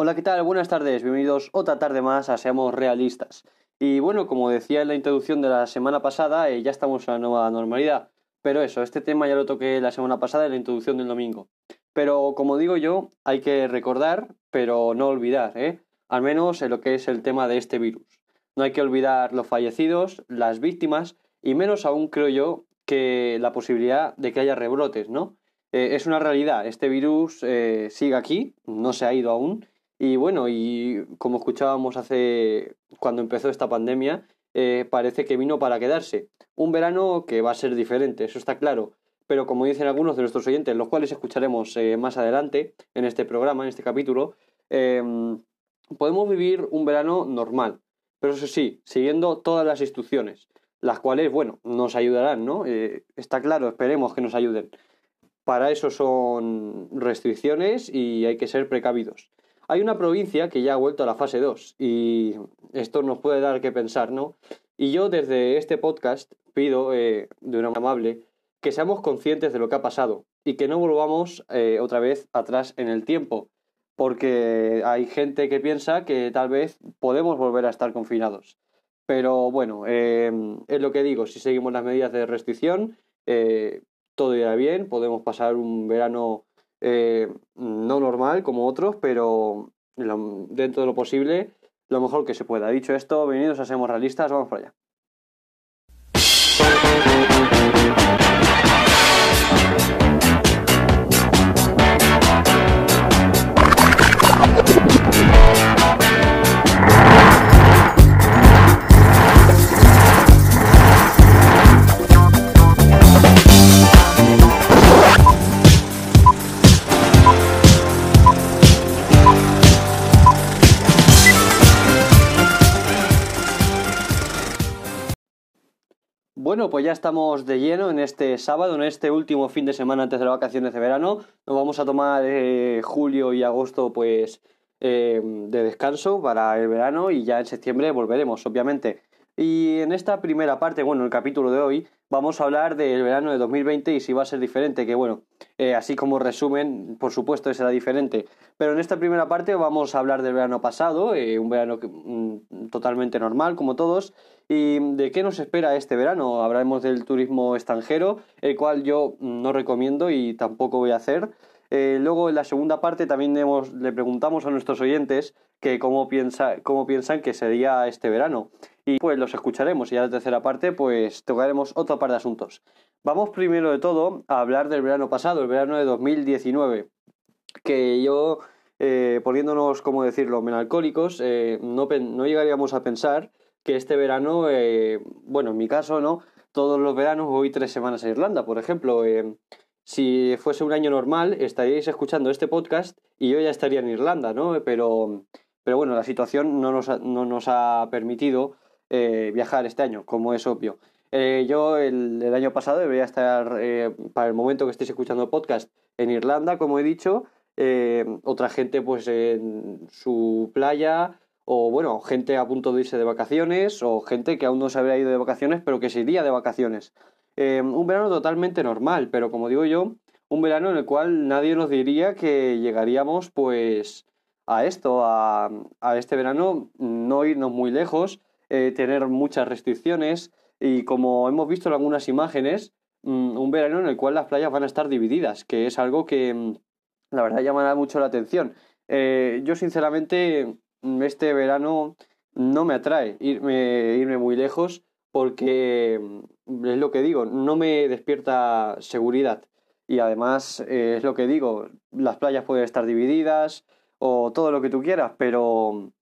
Hola, ¿qué tal? Buenas tardes, bienvenidos otra tarde más a Seamos Realistas. Y bueno, como decía en la introducción de la semana pasada, eh, ya estamos en la nueva normalidad. Pero eso, este tema ya lo toqué la semana pasada en la introducción del domingo. Pero como digo yo, hay que recordar, pero no olvidar, ¿eh? Al menos en lo que es el tema de este virus. No hay que olvidar los fallecidos, las víctimas y menos aún creo yo que la posibilidad de que haya rebrotes, ¿no? Eh, es una realidad, este virus eh, sigue aquí, no se ha ido aún y bueno, y como escuchábamos hace cuando empezó esta pandemia, eh, parece que vino para quedarse. Un verano que va a ser diferente, eso está claro. Pero como dicen algunos de nuestros oyentes, los cuales escucharemos eh, más adelante en este programa, en este capítulo, em, podemos vivir un verano normal. Pero eso sí, siguiendo todas las instrucciones, las cuales, bueno, nos ayudarán, ¿no? Eh, está claro, esperemos que nos ayuden. Para eso son restricciones y hay que ser precavidos. Hay una provincia que ya ha vuelto a la fase 2 y esto nos puede dar que pensar, ¿no? Y yo desde este podcast pido, eh, de una amable, que seamos conscientes de lo que ha pasado y que no volvamos eh, otra vez atrás en el tiempo, porque hay gente que piensa que tal vez podemos volver a estar confinados. Pero bueno, eh, es lo que digo, si seguimos las medidas de restricción, todo irá bien, podemos pasar un verano eh, no normal como otros, pero dentro de lo posible, lo mejor que se pueda. Dicho esto, bienvenidos a Seamos Realistas, vamos para allá. Bueno, pues ya estamos de lleno en este sábado, en este último fin de semana antes de las vacaciones de verano. Nos vamos a tomar eh, julio y agosto, pues, eh, de descanso para el verano y ya en septiembre volveremos, obviamente. Y en esta primera parte, bueno, el capítulo de hoy, vamos a hablar del verano de 2020 y si va a ser diferente, que bueno, eh, así como resumen, por supuesto será diferente. Pero en esta primera parte vamos a hablar del verano pasado, un verano mm, totalmente normal, como todos, ¿Y de qué nos espera este verano? Hablaremos del turismo extranjero, el cual yo no recomiendo y tampoco voy a hacer. Eh, luego en la segunda parte también le preguntamos a nuestros oyentes que cómo, piensa, cómo piensan que sería este verano. Y pues los escucharemos y en la tercera parte pues tocaremos otro par de asuntos. Vamos primero de todo a hablar del verano pasado, el verano de 2019, que yo, eh, poniéndonos, como decirlo, melancólicos, eh, no, no llegaríamos a pensar que este verano, eh, bueno, en mi caso, ¿no? Todos los veranos voy tres semanas a Irlanda, por ejemplo. Eh, si fuese un año normal, estaríais escuchando este podcast y yo ya estaría en Irlanda, ¿no? Pero, pero bueno, la situación no nos no nos ha permitido eh, viajar este año, como es obvio. yo el, año pasado debería estar, para el momento que estéis escuchando el podcast, en Irlanda, como he dicho. otra gente, pues en su playa, o bueno, gente a punto de irse de vacaciones, o gente que aún no se habría ido de vacaciones, pero que se iría de vacaciones. Eh, un verano totalmente normal, pero como digo yo, un verano en el cual nadie nos diría que llegaríamos pues a esto, a, este verano, no irnos muy lejos, eh, tener muchas restricciones y como hemos visto en algunas imágenes, mm, un verano en el cual las playas van a estar divididas, que es algo que mm, la verdad llamará mucho la atención. Eh, yo sinceramente este verano no me atrae irme, irme muy lejos porque mm, es lo que digo, no me despierta seguridad. Y además eh, es lo que digo, las playas pueden estar divididas o todo lo que tú quieras, pero,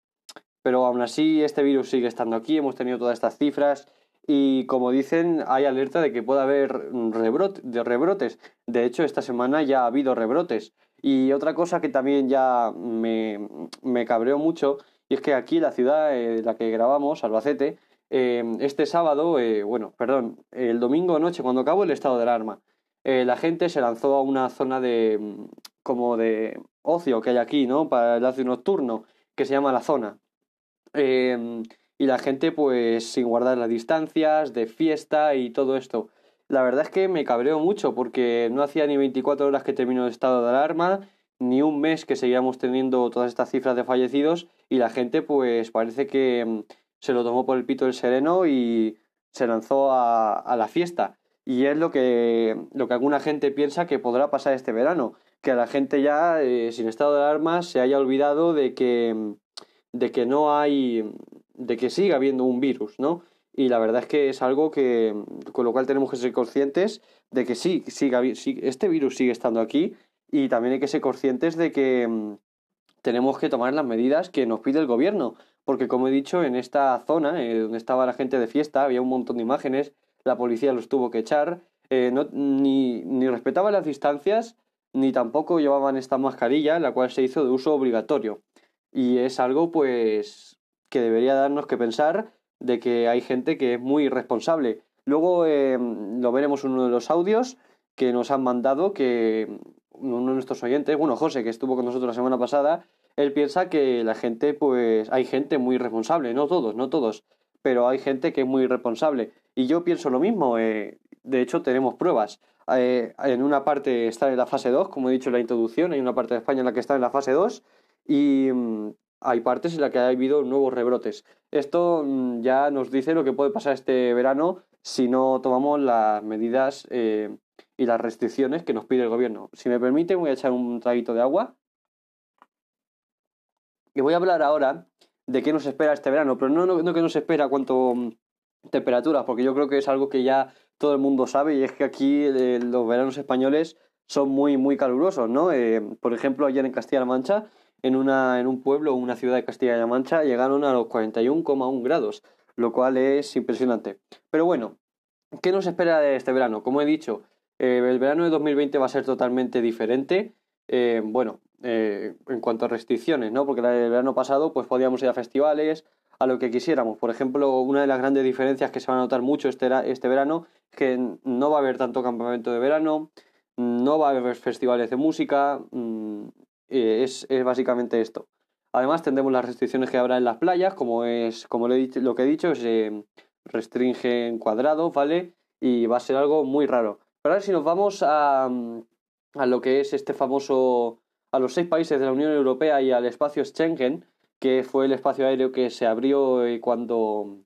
pero aún así este virus sigue estando aquí, hemos tenido todas estas cifras y como dicen hay alerta de que pueda haber de rebrotes. De hecho, esta semana ya ha habido rebrotes. Y otra cosa que también ya me, me cabreó mucho, y es que aquí la ciudad en la que grabamos, Albacete, eh, este sábado, eh, bueno, perdón, el domingo noche, cuando acabó el estado de alarma, eh, la gente se lanzó a una zona de como de ocio que hay aquí, ¿no? Para el ocio nocturno, que se llama la zona. Y la gente, pues, sin guardar las distancias, de fiesta y todo esto. la verdad es que me cabreo mucho porque no hacía ni 24 horas que terminó el estado de alarma, ni un mes que seguíamos teniendo todas estas cifras de fallecidos y la gente pues parece que mm, se lo tomó por el pito el sereno y se lanzó a, la fiesta. Y es lo que, lo que alguna gente piensa que podrá pasar este verano, que la gente ya eh, sin estado de alarma se haya olvidado de que, mm, de que no hay, de que siga habiendo un virus, ¿no? Y la verdad es que es algo que, con lo cual tenemos que ser conscientes de que sí, siga, este virus sigue estando aquí y también hay que ser conscientes de que mm, tenemos que tomar las medidas que nos pide el gobierno, porque como he dicho, en esta zona eh, donde estaba la gente de fiesta había un montón de imágenes, la policía los tuvo que echar, eh, no, ni, ni respetaban las distancias, ni tampoco llevaban esta mascarilla, la cual se hizo de uso obligatorio. Y es algo, pues, que debería darnos que pensar de que hay gente que es muy irresponsable. Luego eh, lo veremos en uno de los audios que nos han mandado, que uno de nuestros oyentes, bueno, José, que estuvo con nosotros la semana pasada, él piensa que la gente, pues, hay gente muy responsable, no todos, no todos, pero hay gente que es muy irresponsable. Y yo pienso lo mismo, eh, de hecho tenemos pruebas. Eh, en una parte está en la fase 2, como he dicho en la introducción, hay una parte de España en la que está en la fase 2 y mm, hay partes en las que ha habido nuevos rebrotes. Esto mm, ya nos dice lo que puede pasar este verano si no tomamos las medidas eh, y las restricciones que nos pide el gobierno. Si me permite, voy a echar un traguito de agua. Y voy a hablar ahora de qué nos espera este verano, pero no, no, que nos espera cuánto mm, temperaturas, porque yo creo que es algo que ya todo el mundo sabe y es que aquí eh, los veranos españoles son muy, muy calurosos, ¿no? Eh, por ejemplo, ayer en Castilla-La Mancha en, una, en un pueblo una ciudad de Castilla-La Mancha llegaron a los 41,1 grados, lo cual es impresionante. Pero bueno, ¿qué nos espera de este verano? Como he dicho, eh, el verano de 2020 va a ser totalmente diferente. Eh, bueno, eh, en cuanto a restricciones, ¿no? Porque el verano pasado pues podíamos ir a festivales, a lo que quisiéramos. Por ejemplo, una de las grandes diferencias que se va a notar mucho este, este verano es que no va a haber tanto campamento de verano, no va a haber festivales de música, mm, eh, es, básicamente esto. Además tendremos las restricciones que habrá en las playas, como es como le lo que he dicho, se restringe en cuadrado, ¿vale? Y va a ser algo muy raro. Pero ahora si nos vamos a, a lo que es este famoso, a los seis países de la Unión Europea y al espacio Schengen, que fue el espacio aéreo que se abrió eh, cuando,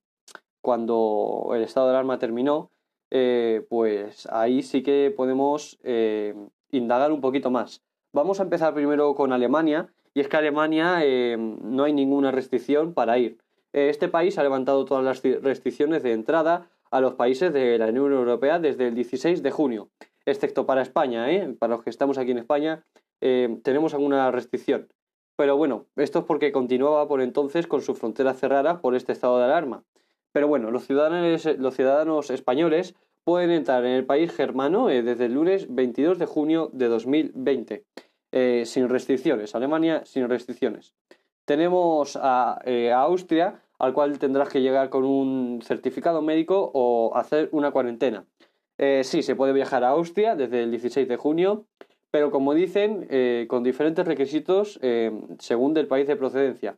cuando el estado de alarma terminó, eh, pues ahí sí que podemos indagar un poquito más. Vamos a empezar primero con Alemania, y es que Alemania eh, no hay ninguna restricción para ir. Eh, este país ha levantado todas las restricciones de entrada a los países de la Unión Europea desde el 16 de junio, excepto para España, ¿eh? para los que estamos aquí en España, tenemos alguna restricción. Pero bueno, esto es porque continuaba por entonces con su frontera cerrada por este estado de alarma. Pero bueno, los ciudadanos, los ciudadanos españoles pueden entrar en el país germano eh, desde el lunes 22 de junio de 2020, eh, sin restricciones. Alemania sin restricciones. Tenemos eh, a, Austria, al cual tendrás que llegar con un certificado médico o hacer una cuarentena. sí, se puede viajar a Austria desde el 16 de junio, pero como dicen, con diferentes requisitos según del país de procedencia.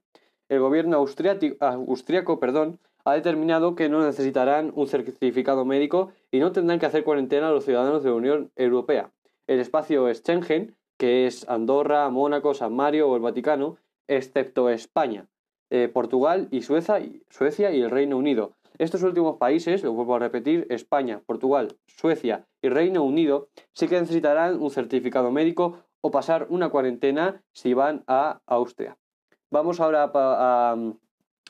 El gobierno austriaco perdón, ha determinado que no necesitarán un certificado médico y no tendrán que hacer cuarentena a los ciudadanos de la Unión Europea. El espacio Schengen, que es Andorra, Mónaco, San Mario o el Vaticano, excepto España, eh, Portugal y Suecia, Suecia y el Reino Unido. Estos últimos países, lo vuelvo a repetir, España, Portugal, Suecia y Reino Unido, sí que necesitarán un certificado médico o pasar una cuarentena si van a Austria. Vamos ahora a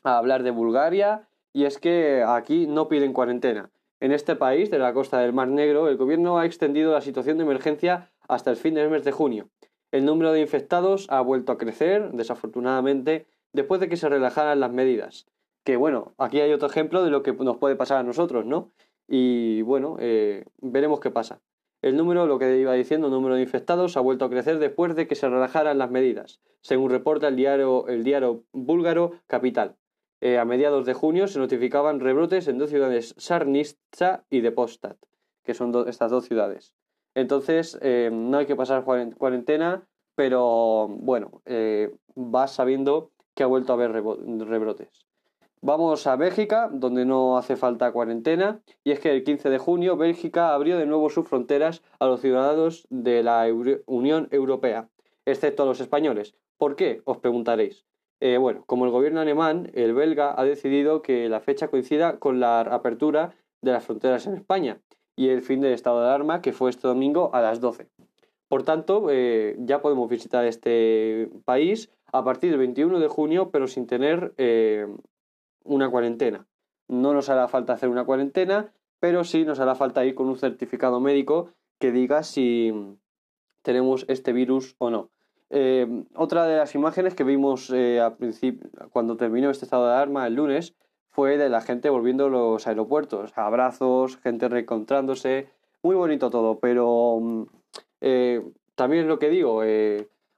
hablar de Bulgaria y es que aquí no piden cuarentena. En este país, de la costa del Mar Negro, el gobierno ha extendido la situación de emergencia hasta el fin del mes de junio. El número de infectados ha vuelto a crecer, desafortunadamente, después de que se relajaran las medidas. Que bueno, aquí hay otro ejemplo de lo que nos puede pasar a nosotros, ¿no? Y bueno, eh, veremos qué pasa. El número, lo que iba diciendo, el número de infectados ha vuelto a crecer después de que se relajaran las medidas, según reporta el diario, el diario búlgaro Capital. Eh, a mediados de junio se notificaban rebrotes en dos ciudades, Sarnitsa y Depostad, que son estas dos ciudades. Entonces, eh, no hay que pasar cuarentena, pero bueno, eh, vas sabiendo que ha vuelto a haber rebrotes. Vamos a Bélgica, donde no hace falta cuarentena, y es que el 15 de junio Bélgica abrió de nuevo sus fronteras a los ciudadanos de la Unión Europea, excepto a los españoles. ¿Por qué? Os preguntaréis. Eh, bueno, como el gobierno alemán, el belga ha decidido que la fecha coincida con la apertura de las fronteras en España y el fin del estado de alarma, que fue este domingo a las 12. Por tanto, eh, ya podemos visitar este país a partir del 21 de junio, pero sin tener eh, una cuarentena. No nos hará falta hacer una cuarentena, pero sí nos hará falta ir con un certificado médico que diga si tenemos este virus o no. Eh, otra de las imágenes que vimos eh, principio, cuando terminó este estado de alarma el lunes fue de la gente volviendo a los aeropuertos, abrazos, gente reencontrándose, muy bonito todo, pero mm, eh, también es lo que digo,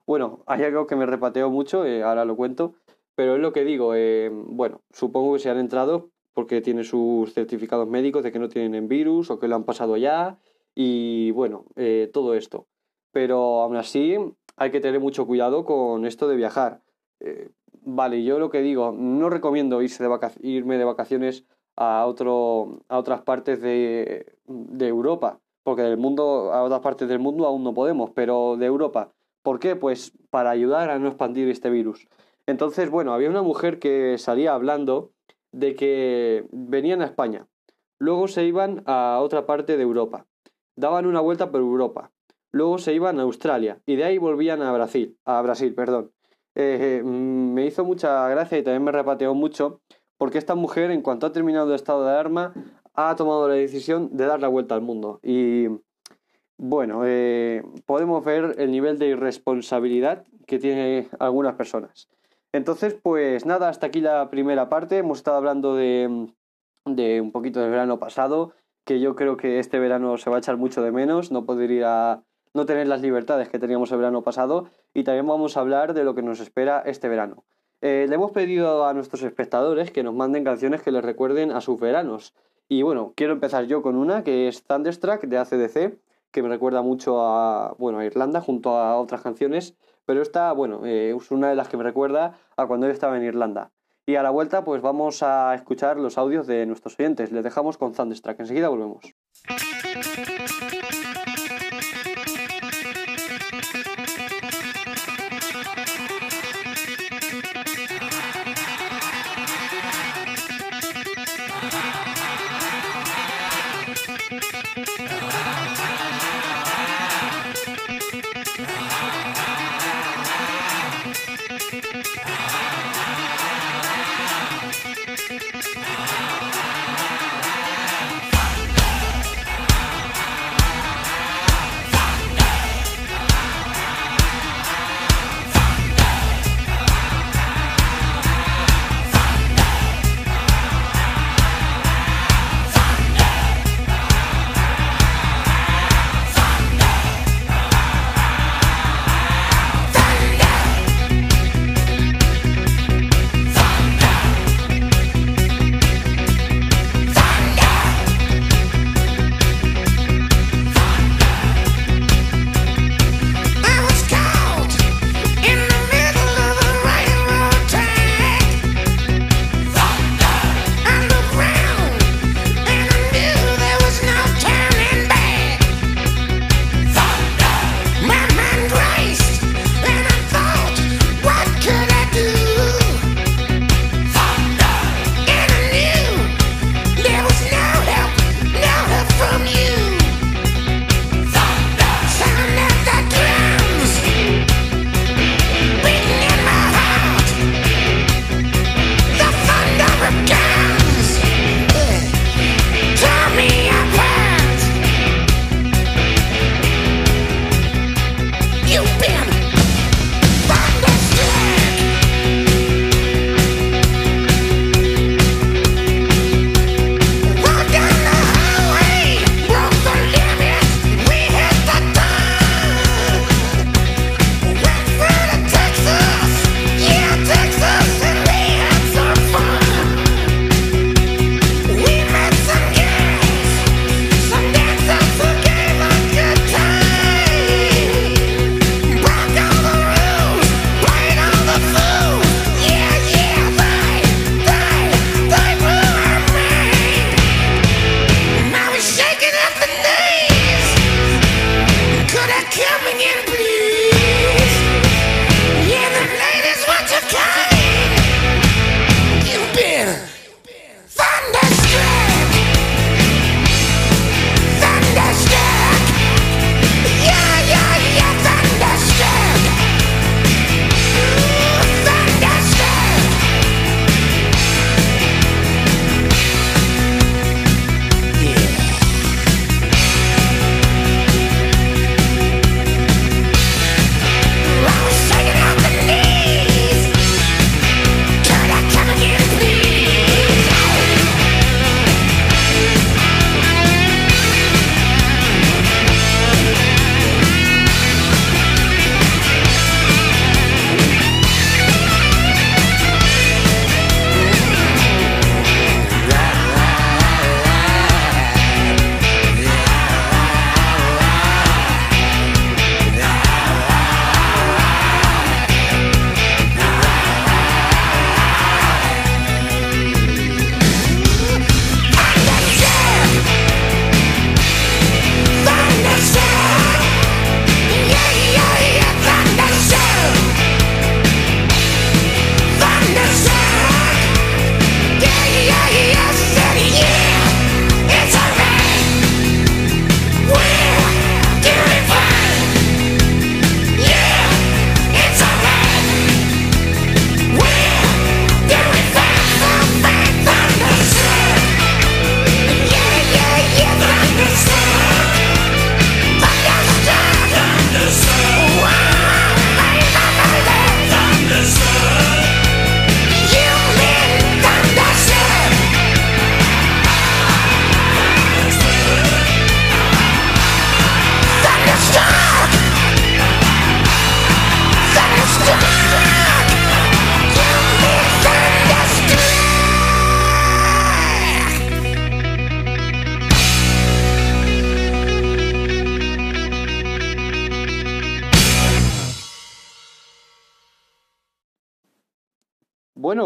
bueno, hay algo que me repateó mucho, ahora lo cuento, pero es lo que digo, eh, bueno, supongo que se han entrado porque tienen sus certificados médicos de que no tienen virus o que lo han pasado ya y bueno, eh, todo esto. Pero aún así hay que tener mucho cuidado con esto de viajar. Eh, vale, yo lo que digo, no recomiendo irse de irme de vacaciones a, otro, a otras partes de, de Europa, porque del mundo, a otras partes del mundo aún no podemos, pero de Europa. ¿Por qué? Pues para ayudar a no expandir este virus. Entonces, bueno, había una mujer que salía hablando de que venían a España, luego se iban a otra parte de Europa, daban una vuelta por Europa, luego se iban a Australia y de ahí volvían a Brasil, a Brasil, perdón. Eh, mm, me hizo mucha gracia y también me repateó mucho porque esta mujer, en cuanto ha terminado el estado de alarma, ha tomado la decisión de dar la vuelta al mundo. Y bueno, eh, podemos ver el nivel de irresponsabilidad que tienen algunas personas. Entonces, pues nada, hasta aquí la primera parte. Hemos estado hablando de, de un poquito del verano pasado, que yo creo que este verano se va a echar mucho de menos, no poder ir a no tener las libertades que teníamos el verano pasado y también vamos a hablar de lo que nos espera este verano. Eh, le hemos pedido a nuestros espectadores que nos manden canciones que les recuerden a sus veranos. Y bueno, quiero empezar yo con una que es Thunderstruck de ACDC, que me recuerda mucho a, bueno, a Irlanda junto a otras canciones pero esta, bueno, eh, es una de las que me recuerda a cuando yo estaba en Irlanda. Y a la vuelta, pues vamos a escuchar los audios de nuestros oyentes. Les dejamos con Thunderstruck. Enseguida volvemos.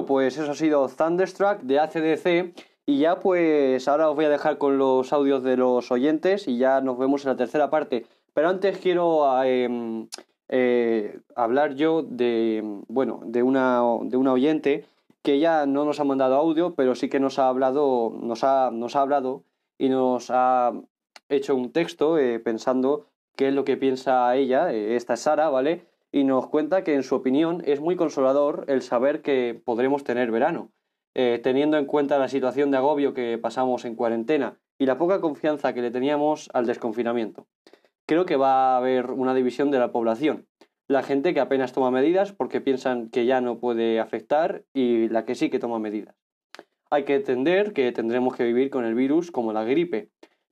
Pues eso ha sido Thunderstruck de ACDC. Y ya pues ahora os voy a dejar con los audios de los oyentes y ya nos vemos en la tercera parte. Pero antes quiero em, eh, hablar yo de, bueno, de una, de una oyente que ya no nos ha mandado audio, pero sí que nos ha hablado, nos ha, nos ha hablado y nos ha hecho un texto eh, pensando qué es lo que piensa ella, eh, esta es Sara, ¿vale? Y nos cuenta que en su opinión es muy consolador el saber que podremos tener verano eh, teniendo en cuenta la situación de agobio que pasamos en cuarentena y la poca confianza que le teníamos al desconfinamiento. Creo que va a haber una división de la población. La gente que apenas toma medidas porque piensan que ya no puede afectar y la que sí que toma medidas. Hay que entender que tendremos que vivir con el virus como la gripe,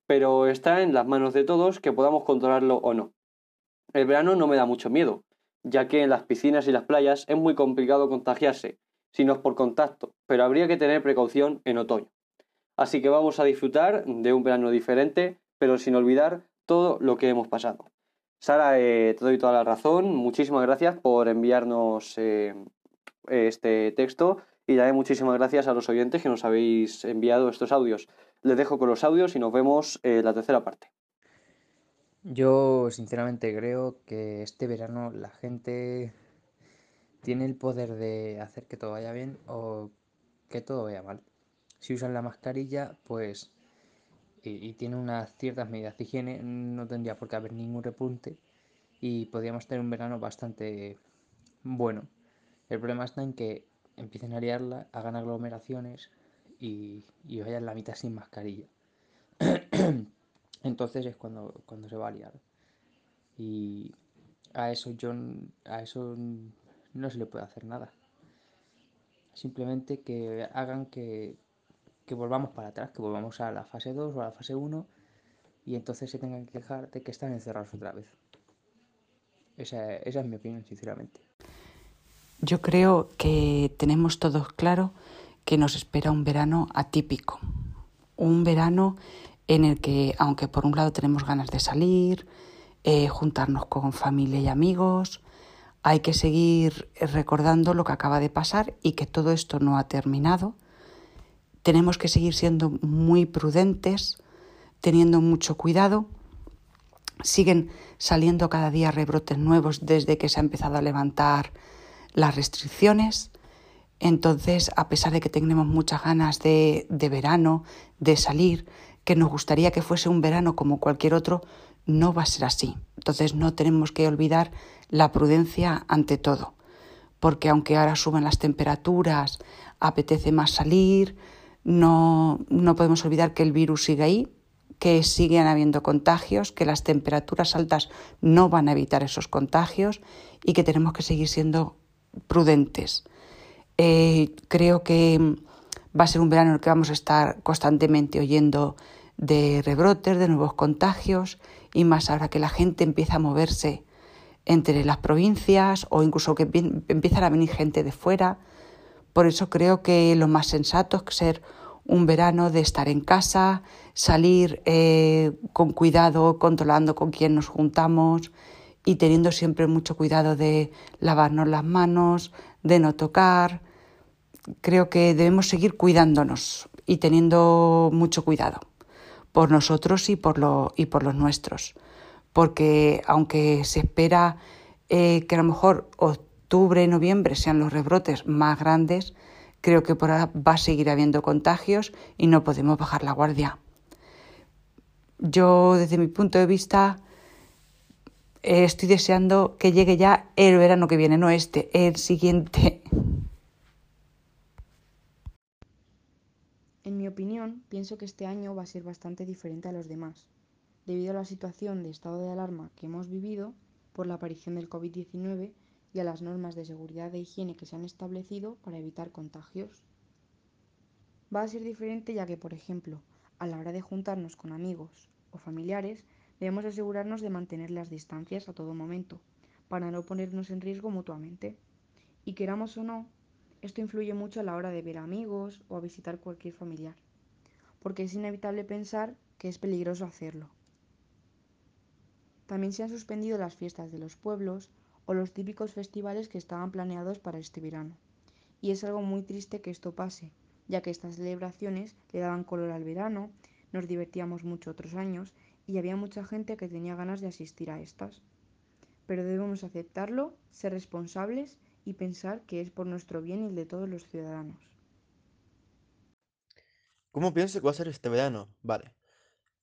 pero está en las manos de todos que podamos controlarlo o no. El verano no me da mucho miedo, ya que en las piscinas y las playas es muy complicado contagiarse, sino por contacto, pero habría que tener precaución en otoño. Así que vamos a disfrutar de un verano diferente, pero sin olvidar todo lo que hemos pasado. Sara, eh, te doy toda la razón. Muchísimas gracias por enviarnos eh, este texto y también muchísimas gracias a los oyentes que nos habéis enviado estos audios. Les dejo con los audios y nos vemos en la tercera parte. Yo sinceramente creo que este verano la gente tiene el poder de hacer que todo vaya bien o que todo vaya mal. Si usan la mascarilla, pues y, tiene unas ciertas medidas de higiene, no tendría por qué haber ningún repunte y podríamos tener un verano bastante bueno. El problema está en que empiecen a liarla, hagan aglomeraciones y, y vayan la mitad sin mascarilla. Entonces es cuando, cuando se va a liar. Y a eso yo a eso no se le puede hacer nada. Simplemente que hagan que, que volvamos para atrás, que volvamos a la fase 2 o a la fase 1 y entonces se tengan que quejar de que están encerrados otra vez. Esa, esa es mi opinión, sinceramente. Yo creo que tenemos todos claro que nos espera un verano atípico. Un verano en el que, aunque por un lado tenemos ganas de salir, eh, juntarnos con familia y amigos, hay que seguir recordando lo que acaba de pasar y que todo esto no ha terminado. Tenemos que seguir siendo muy prudentes, teniendo mucho cuidado. Siguen saliendo cada día rebrotes nuevos desde que se ha empezado a levantar las restricciones. Entonces, a pesar de que tenemos muchas ganas de, de verano, de salir, que nos gustaría que fuese un verano como cualquier otro, no va a ser así. Entonces no tenemos que olvidar la prudencia ante todo, porque aunque ahora suben las temperaturas, apetece más salir, no, no podemos olvidar que el virus sigue ahí, que siguen habiendo contagios, que las temperaturas altas no van a evitar esos contagios y que tenemos que seguir siendo prudentes. Eh, creo que va a ser un verano en el que vamos a estar constantemente oyendo de rebrotes, de nuevos contagios y más ahora que la gente empieza a moverse entre las provincias o incluso que empiezan a venir gente de fuera. Por eso creo que lo más sensato es ser un verano de estar en casa, salir eh, con cuidado, controlando con quién nos juntamos y teniendo siempre mucho cuidado de lavarnos las manos, de no tocar. Creo que debemos seguir cuidándonos y teniendo mucho cuidado por nosotros y por, lo, y por los nuestros. Porque aunque se espera eh, que a lo mejor octubre, noviembre sean los rebrotes más grandes, creo que por ahora va a seguir habiendo contagios y no podemos bajar la guardia. Yo, desde mi punto de vista, eh, estoy deseando que llegue ya el verano que viene, no este, el siguiente. En mi opinión, pienso que este año va a ser bastante diferente a los demás, debido a la situación de estado de alarma que hemos vivido por la aparición del COVID-19 y a las normas de seguridad e higiene que se han establecido para evitar contagios. Va a ser diferente ya que, por ejemplo, a la hora de juntarnos con amigos o familiares, debemos asegurarnos de mantener las distancias a todo momento, para no ponernos en riesgo mutuamente. Y queramos o no, esto influye mucho a la hora de ver amigos o a visitar cualquier familiar, porque es inevitable pensar que es peligroso hacerlo. También se han suspendido las fiestas de los pueblos o los típicos festivales que estaban planeados para este verano, Y es algo muy triste que esto pase, ya que estas celebraciones le daban color al verano, nos divertíamos mucho otros años y había mucha gente que tenía ganas de asistir a estas. Pero debemos aceptarlo, ser responsables y pensar que es por nuestro bien y el de todos los ciudadanos. ¿Cómo pienso que va a ser este verano? Vale.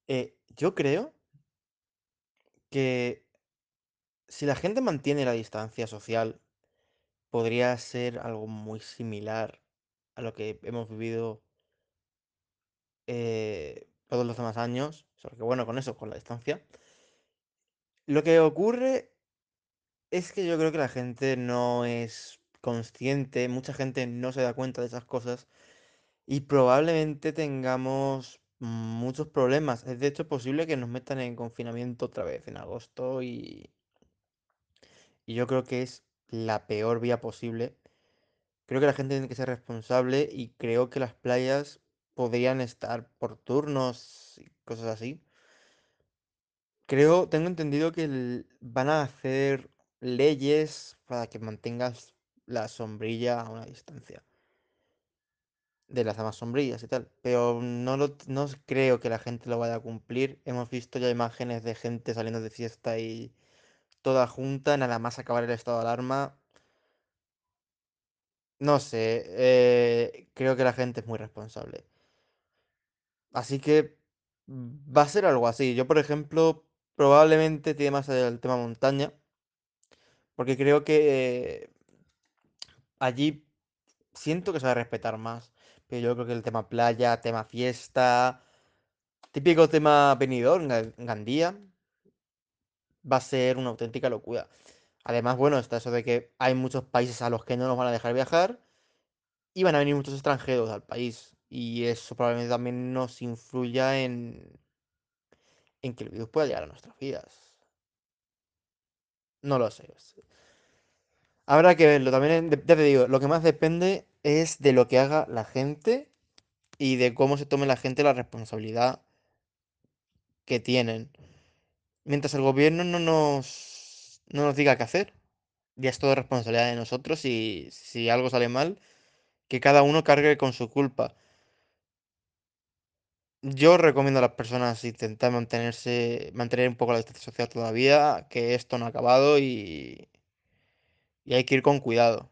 Eh, yo creo que si la gente mantiene la distancia social, podría ser algo muy similar a lo que hemos vivido eh, todos los demás años. Solo que bueno, con eso, con la distancia. Lo que ocurre es que yo creo que la gente no es consciente, mucha gente no se da cuenta de esas cosas y probablemente tengamos muchos problemas. Es de hecho posible que nos metan en confinamiento otra vez en agosto y, y yo creo que es la peor vía posible. Creo que la gente tiene que ser responsable y creo que las playas podrían estar por turnos y cosas así. Creo, tengo entendido que van a hacer leyes para que mantengas la sombrilla a una distancia de las demás sombrillas y tal. Pero no, lo, no creo que la gente lo vaya a cumplir. Hemos visto ya imágenes de gente saliendo de fiesta y toda junta, nada más acabar el estado de alarma. No sé, eh, creo que la gente es muy responsable. Así que va a ser algo así. Yo, por ejemplo, probablemente tiene más el tema montaña. Porque creo que allí siento que se va a respetar más. Pero yo creo que el tema playa, tema fiesta, típico tema venidor, Gandía, va a ser una auténtica locura. Además, bueno, está eso de que hay muchos países a los que no nos van a dejar viajar y van a venir muchos extranjeros al país. Y eso probablemente también nos influya en, en que el virus pueda llegar a nuestras vidas. No lo sé. Habrá que verlo. También, ya te digo, lo que más depende es de lo que haga la gente y de cómo se tome la gente la responsabilidad que tienen. Mientras el gobierno no nos, no nos diga qué hacer, ya es todo responsabilidad de nosotros y si algo sale mal, que cada uno cargue con su culpa. Yo recomiendo a las personas intentar mantenerse, mantener un poco la distancia social todavía, que esto no ha acabado y, y hay que ir con cuidado.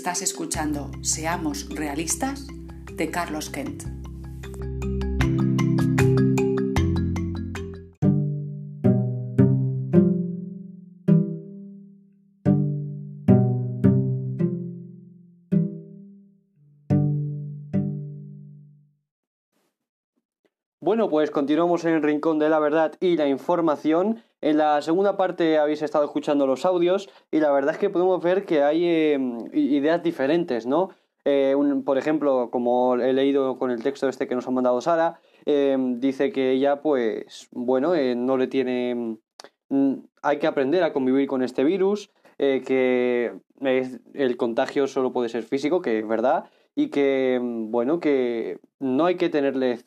Estás escuchando Seamos Realistas de Carlos Kent. Bueno, pues continuamos en el rincón de la verdad y la información. En la segunda parte habéis estado escuchando los audios y la verdad es que podemos ver que hay eh, ideas diferentes, ¿no? Eh, por ejemplo, como he leído con el texto este que nos ha mandado Sara, eh, dice que ella, pues, bueno, eh, no le tiene... mm, hay que aprender a convivir con este virus, eh, que el contagio solo puede ser físico, que es verdad, y que, bueno, que no hay que tenerle,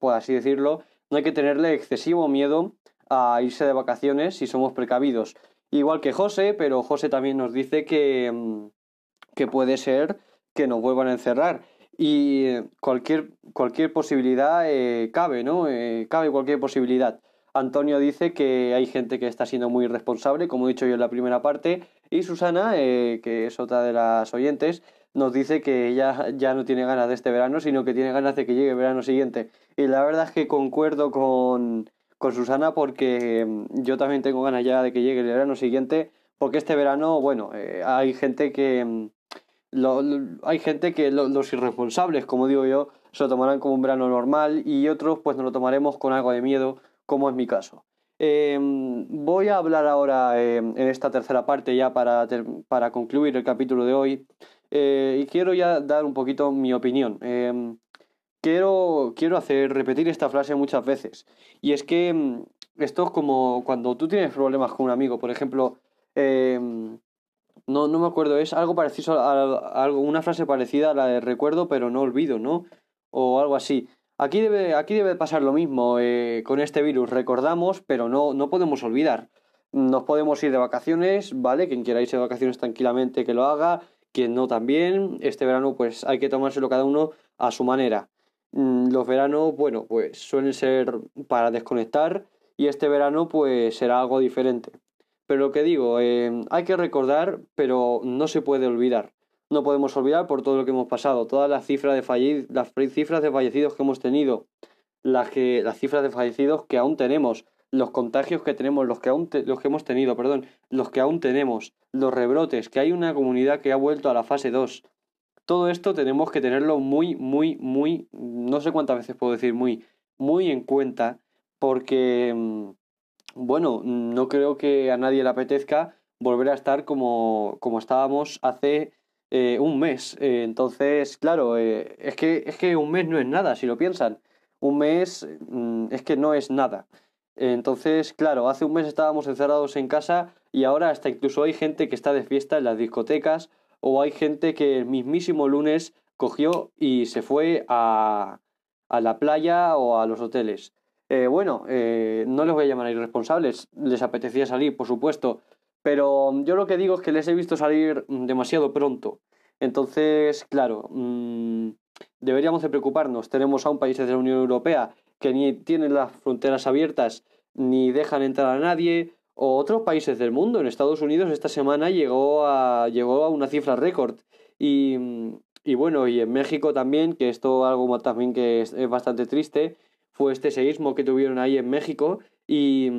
por así decirlo, no hay que tenerle excesivo miedo a irse de vacaciones si somos precavidos. Igual que José, pero José también nos dice que, mm, que puede ser que nos vuelvan a encerrar. Y eh, cualquier, cualquier posibilidad eh, cabe, ¿no? Eh, cabe cualquier posibilidad. Antonio dice que hay gente que está siendo muy irresponsable, como he dicho yo en la primera parte, y Susana, que es otra de las oyentes, nos dice que ella ya no tiene ganas de este verano, sino que tiene ganas de que llegue el verano siguiente. Y la verdad es que concuerdo con, con Susana porque mm, yo también tengo ganas ya de que llegue el verano siguiente, porque este verano, bueno, eh, hay gente que... mm, hay gente que lo- los irresponsables, como digo yo, se lo tomarán como un verano normal y otros pues nos lo tomaremos con algo de miedo, como es mi caso. Eh, voy a hablar ahora eh, en esta tercera parte ya para, ter- para concluir el capítulo de hoy eh, y quiero ya dar un poquito mi opinión. Eh, quiero, quiero hacer repetir esta frase muchas veces y es que mm, esto es como cuando tú tienes problemas con un amigo, por ejemplo, eh, no, no me acuerdo, es algo parecido a algo, una frase parecida a la de recuerdo pero no olvido, ¿no? O algo así. Aquí debe, aquí debe pasar lo mismo eh, con este virus. Recordamos, pero no, no podemos olvidar. Nos podemos ir de vacaciones, ¿vale? Quien quiera irse de vacaciones tranquilamente que lo haga, quien no también. Este verano pues hay que tomárselo cada uno a su manera. Mm, Los veranos, bueno, pues suelen ser para desconectar y este verano pues será algo diferente. Pero lo que digo, eh, hay que recordar, pero no se puede olvidar. No podemos olvidar por todo lo que hemos pasado, todas las cifras de, falli- las cifras de fallecidos que hemos tenido, las, que, las cifras de fallecidos que aún tenemos, los contagios que tenemos, los que, aún te- los que hemos tenido, perdón, los que aún tenemos, los rebrotes, que hay una comunidad que ha vuelto a la fase 2. Todo esto tenemos que tenerlo muy, muy, muy, no sé cuántas veces puedo decir muy, muy en cuenta, porque, mm, bueno, no creo que a nadie le apetezca volver a estar como, como estábamos hace eh, un mes. Eh, entonces, claro, eh, es, que, es que un mes no es nada, si lo piensan. Un mes mm, es que no es nada. Entonces, claro, hace un mes estábamos encerrados en casa y ahora hasta incluso hay gente que está de fiesta en las discotecas o hay gente que el mismísimo lunes cogió y se fue a, a la playa o a los hoteles. Eh, bueno, eh, no les voy a llamar a irresponsables, les apetecía salir, por supuesto, pero yo lo que digo es que les he visto salir demasiado pronto. Entonces, claro, mm, deberíamos de preocuparnos. Tenemos aún países de la Unión Europea que ni tienen las fronteras abiertas ni dejan entrar a nadie, o otros países del mundo. En Estados Unidos esta semana llegó a, llegó a una cifra récord. Y, y bueno, y en México también, que esto algo también que es, es bastante triste, fue este seísmo que tuvieron ahí en México. Y,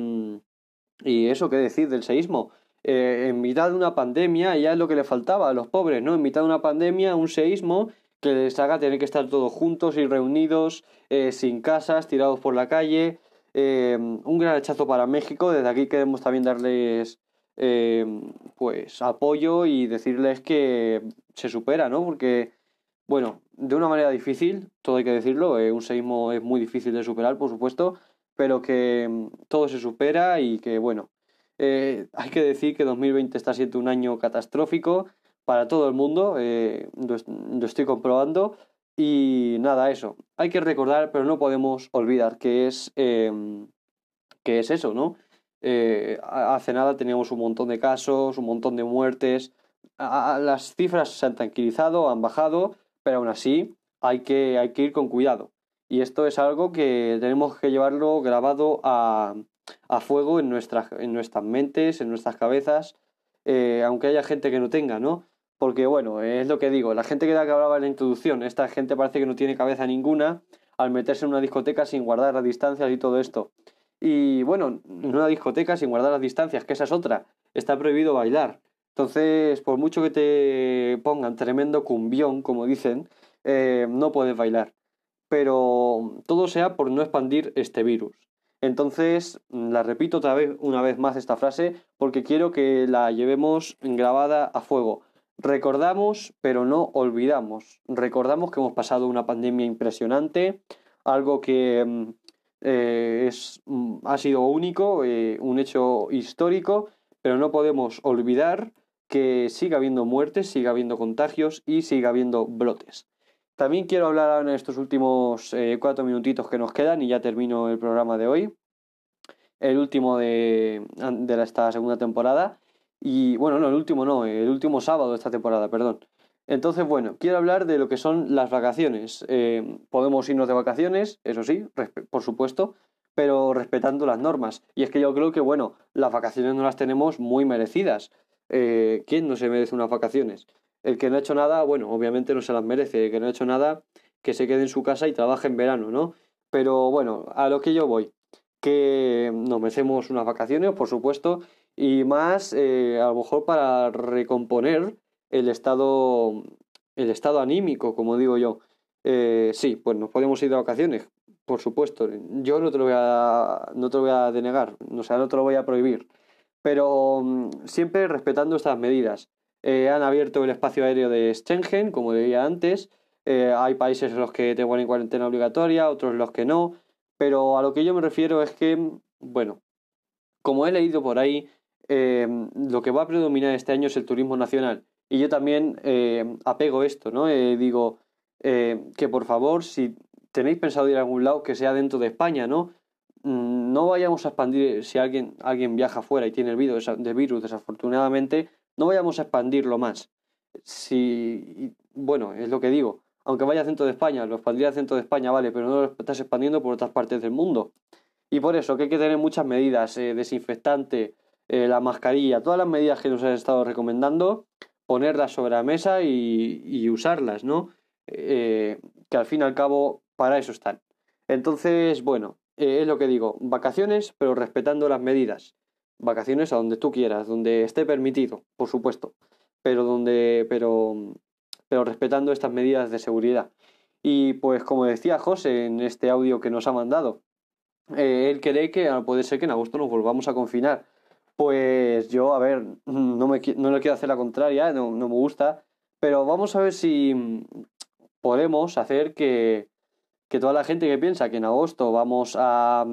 y eso, ¿qué decir del seísmo? Eh, en mitad de una pandemia, ya es lo que le faltaba a los pobres, ¿no? En mitad de una pandemia, un seísmo que les haga tener que estar todos juntos y reunidos, eh, sin casas, tirados por la calle. Eh, un gran rechazo para México. Desde aquí queremos también darles eh, pues apoyo y decirles que se supera, ¿no? Porque, bueno, de una manera difícil, todo hay que decirlo, eh, un seísmo es muy difícil de superar, por supuesto, pero que mm, todo se supera y que, bueno, eh, hay que decir que 2020 está siendo un año catastrófico para todo el mundo, eh, lo, estoy comprobando. Y nada, eso. Hay que recordar, pero no podemos olvidar que es, que es eso, ¿no? Eh, hace nada teníamos un montón de casos, un montón de muertes. las cifras se han tranquilizado, han bajado, pero aún así hay que, hay que ir con cuidado. Y esto es algo que tenemos que llevarlo grabado a, a fuego en nuestras, en nuestras mentes, en nuestras cabezas, eh, aunque haya gente que no tenga, ¿no? Porque bueno, es lo que digo, la gente que hablaba en la introducción, esta gente parece que no tiene cabeza ninguna al meterse en una discoteca sin guardar las distancias y todo esto. Y bueno, en una discoteca sin guardar las distancias, que esa es otra, está prohibido bailar. Entonces, por mucho que te pongan tremendo cumbión, como dicen, eh, no puedes bailar. Pero todo sea por no expandir este virus. Entonces, la repito otra vez, una vez más esta frase, porque quiero que la llevemos grabada a fuego. Recordamos, pero no olvidamos. Recordamos que hemos pasado una pandemia impresionante, algo que mm, eh, es, mm, ha sido único, eh, un hecho histórico, pero no podemos olvidar que siga habiendo muertes, siga habiendo contagios y siga habiendo brotes. También quiero hablar en estos últimos eh, cuatro minutitos que nos quedan y ya termino el programa de hoy. El último de, de esta segunda temporada. Y bueno, no, el último no, el último sábado de esta temporada, perdón. Entonces, bueno, quiero hablar de lo que son las vacaciones. Eh, podemos irnos de vacaciones, eso sí, por supuesto, pero respetando las normas. Y es que yo creo que, bueno, las vacaciones no las tenemos muy merecidas. Eh, ¿Quién no se merece unas vacaciones? El que no ha hecho nada, bueno, obviamente no se las merece. El que no ha hecho nada, que se quede en su casa y trabaje en verano, ¿no? Pero bueno, a lo que yo voy, que nos merecemos unas vacaciones, por supuesto, y más eh, a lo mejor para recomponer el estado, el estado anímico, como digo yo. Eh, sí, pues nos podemos ir de vacaciones, por supuesto. Yo no te lo voy a, no te lo voy a denegar, o sea, no te lo voy a prohibir. Pero mm, siempre respetando estas medidas. Eh, han abierto el espacio aéreo de Schengen, como decía antes. Hay países en los que te ponen cuarentena obligatoria, otros en los que no. Pero a lo que yo me refiero es que, bueno, como he leído por ahí, eh, lo que va a predominar este año es el turismo nacional. Y yo también apego esto, ¿no? digo que por favor, si tenéis pensado ir a algún lado, que sea dentro de España, ¿no? Mm, no vayamos a expandir, si alguien, alguien viaja fuera y tiene el virus, de virus, desafortunadamente, no vayamos a expandirlo más. Si, bueno, es lo que digo, aunque vaya a centro de España, lo expandría al centro de España, vale, pero no lo estás expandiendo por otras partes del mundo. Y por eso que hay que tener muchas medidas, eh, desinfectante, eh, la mascarilla, todas las medidas que nos han estado recomendando, ponerlas sobre la mesa y, usarlas, ¿no? Eh, que al fin y al cabo para eso están. Entonces, bueno, es lo que digo, vacaciones, pero respetando las medidas vacaciones a donde tú quieras, donde esté permitido, por supuesto, pero donde, pero, pero respetando estas medidas de seguridad. Y pues como decía José en este audio que nos ha mandado, eh, él cree que puede ser que en agosto nos volvamos a confinar. Pues yo, a ver, no, me, no le quiero hacer la contraria, no, no me gusta, pero vamos a ver si podemos hacer que, que toda la gente que piensa que en agosto vamos a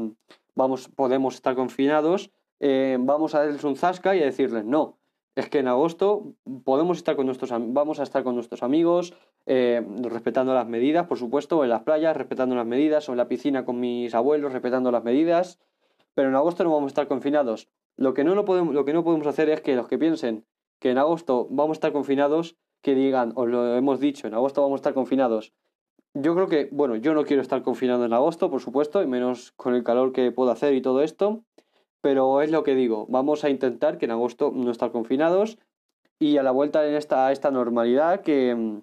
vamos podemos estar confinados eh, vamos a darles un zasca y a decirles no. Es que en agosto podemos estar con nuestros vamos a estar con nuestros amigos, eh, respetando las medidas, por supuesto, en las playas, respetando las medidas, o en la piscina con mis abuelos, respetando las medidas, pero en agosto no vamos a estar confinados. Lo que no, lo podemos, lo que no podemos hacer es que los que piensen que en agosto vamos a estar confinados, que digan, os lo hemos dicho, en agosto vamos a estar confinados. Yo creo que, bueno, yo no quiero estar confinado en agosto, por supuesto, y menos con el calor que puedo hacer y todo esto. Pero es lo que digo, vamos a intentar que en agosto no estar confinados y a la vuelta en esta, esta normalidad que mm,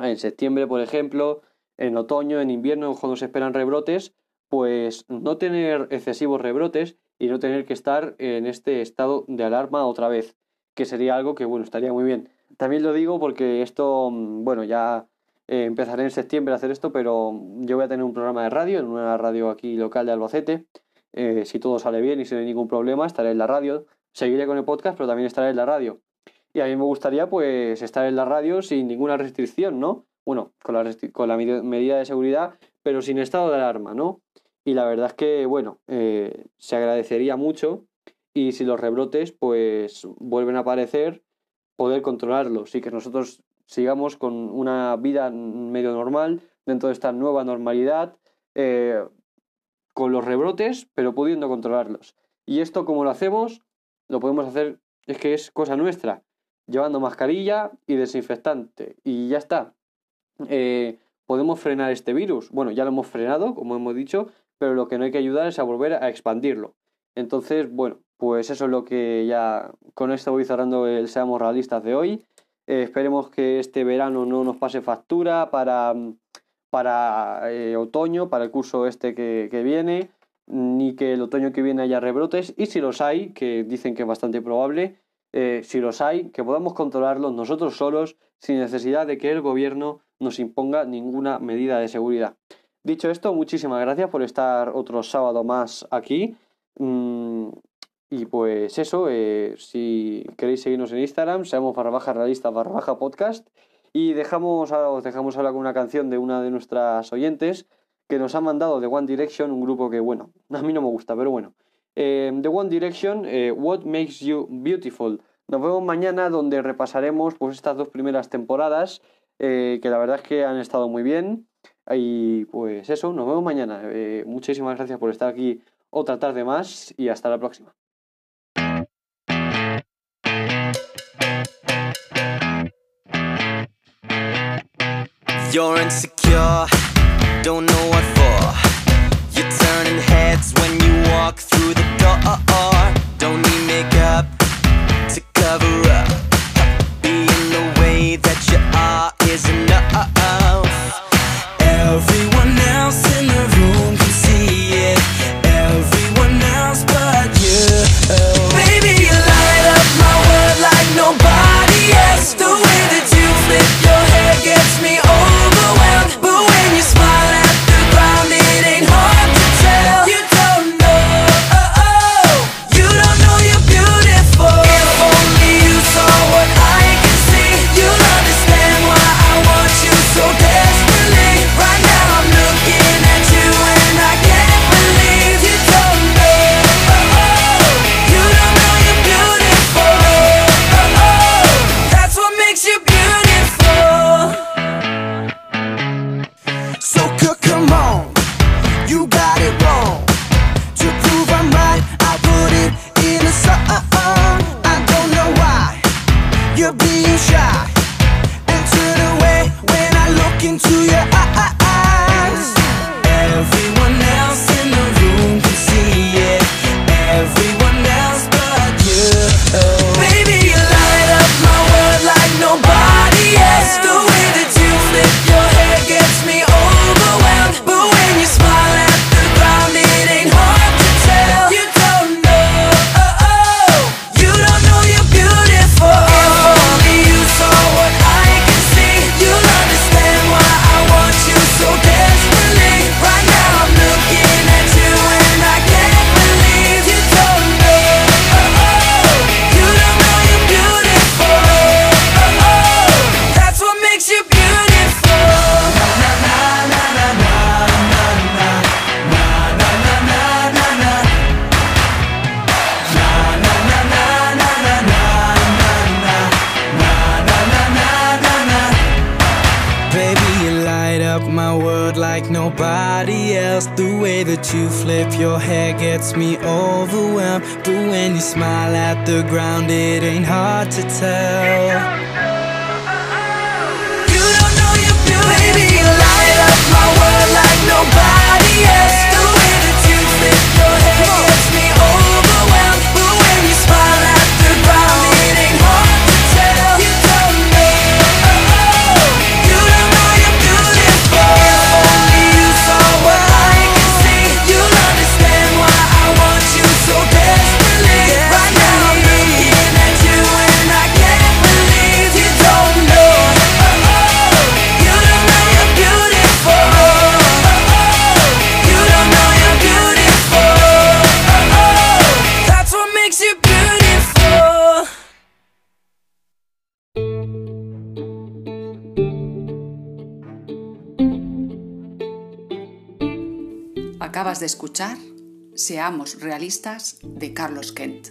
en septiembre, por ejemplo, en otoño, en invierno, cuando se esperan rebrotes, pues no tener excesivos rebrotes y no tener que estar en este estado de alarma otra vez, que sería algo que, bueno, estaría muy bien. También lo digo porque esto, mm, bueno, ya eh, empezaré en septiembre a hacer esto, pero yo voy a tener un programa de radio en una radio aquí local de Albacete eh, si todo sale bien y sin ningún problema, estaré en la radio. Seguiré con el podcast, pero también estaré en la radio. Y a mí me gustaría, pues, estar en la radio sin ninguna restricción, ¿no? Bueno, con la, con la medida de seguridad, pero sin estado de alarma, ¿no? Y la verdad es que, bueno, eh, se agradecería mucho y si los rebrotes pues vuelven a aparecer, poder controlarlos y que nosotros sigamos con una vida medio normal dentro de esta nueva normalidad, eh, con los rebrotes, pero pudiendo controlarlos. Y esto, como lo hacemos, lo podemos hacer, es que es cosa nuestra, llevando mascarilla y desinfectante. Y ya está. Eh, podemos frenar este virus. Bueno, ya lo hemos frenado, como hemos dicho, pero lo que no hay que ayudar es a volver a expandirlo. Entonces, bueno, pues eso es lo que ya con esto voy cerrando el Seamos Realistas de hoy. Eh, esperemos que este verano no nos pase factura para, para eh, otoño, para el curso este que, que, viene, ni que el otoño que viene haya rebrotes. Y si los hay, que dicen que es bastante probable, eh, si los hay, que podamos controlarlos nosotros solos sin necesidad de que el gobierno nos imponga ninguna medida de seguridad. Dicho esto, muchísimas gracias por estar otro sábado más aquí. Mm, y pues eso, eh, si queréis seguirnos en Instagram, seamos barra baja realista barra baja podcast. Y dejamos, os dejamos ahora con una canción de una de nuestras oyentes que nos ha mandado de One Direction, un grupo que, bueno, a mí no me gusta, pero bueno. Eh, The One Direction, eh, What Makes You Beautiful. Nos vemos mañana donde repasaremos pues estas dos primeras temporadas eh, que la verdad es que han estado muy bien. Y pues eso, nos vemos mañana. Eh, muchísimas gracias por estar aquí otra tarde más y hasta la próxima. You're insecure, don't know what for. You're turning heads when you walk through the door. Don't need makeup to cover up. Nobody else. The way that you flip your hair gets me overwhelmed. But when you smile at the ground, it ain't hard to tell. De escuchar Seamos realistas de Carlos Kent.